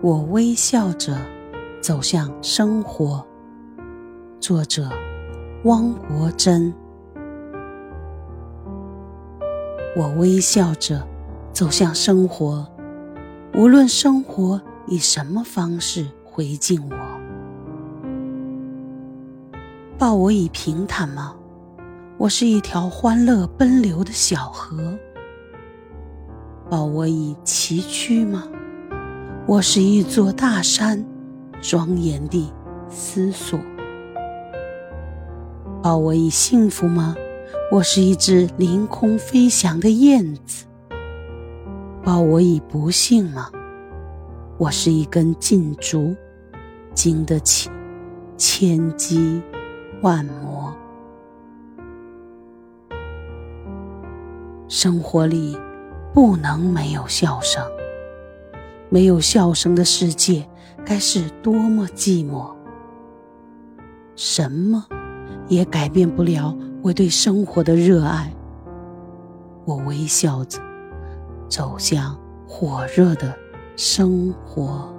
我微笑着走向生活。作者：汪国真。我微笑着走向生活，无论生活以什么方式回敬我。抱我以平坦吗？我是一条欢乐奔流的小河。抱我以崎岖吗？我是一座大山，庄严地思索。抱我以幸福吗？我是一只凌空飞翔的燕子。抱我以不幸吗？我是一根劲竹，经得起千击万磨。生活里不能没有笑声。没有笑声的世界，该是多么寂寞！什么也改变不了我对生活的热爱。我微笑着走向火热的生活。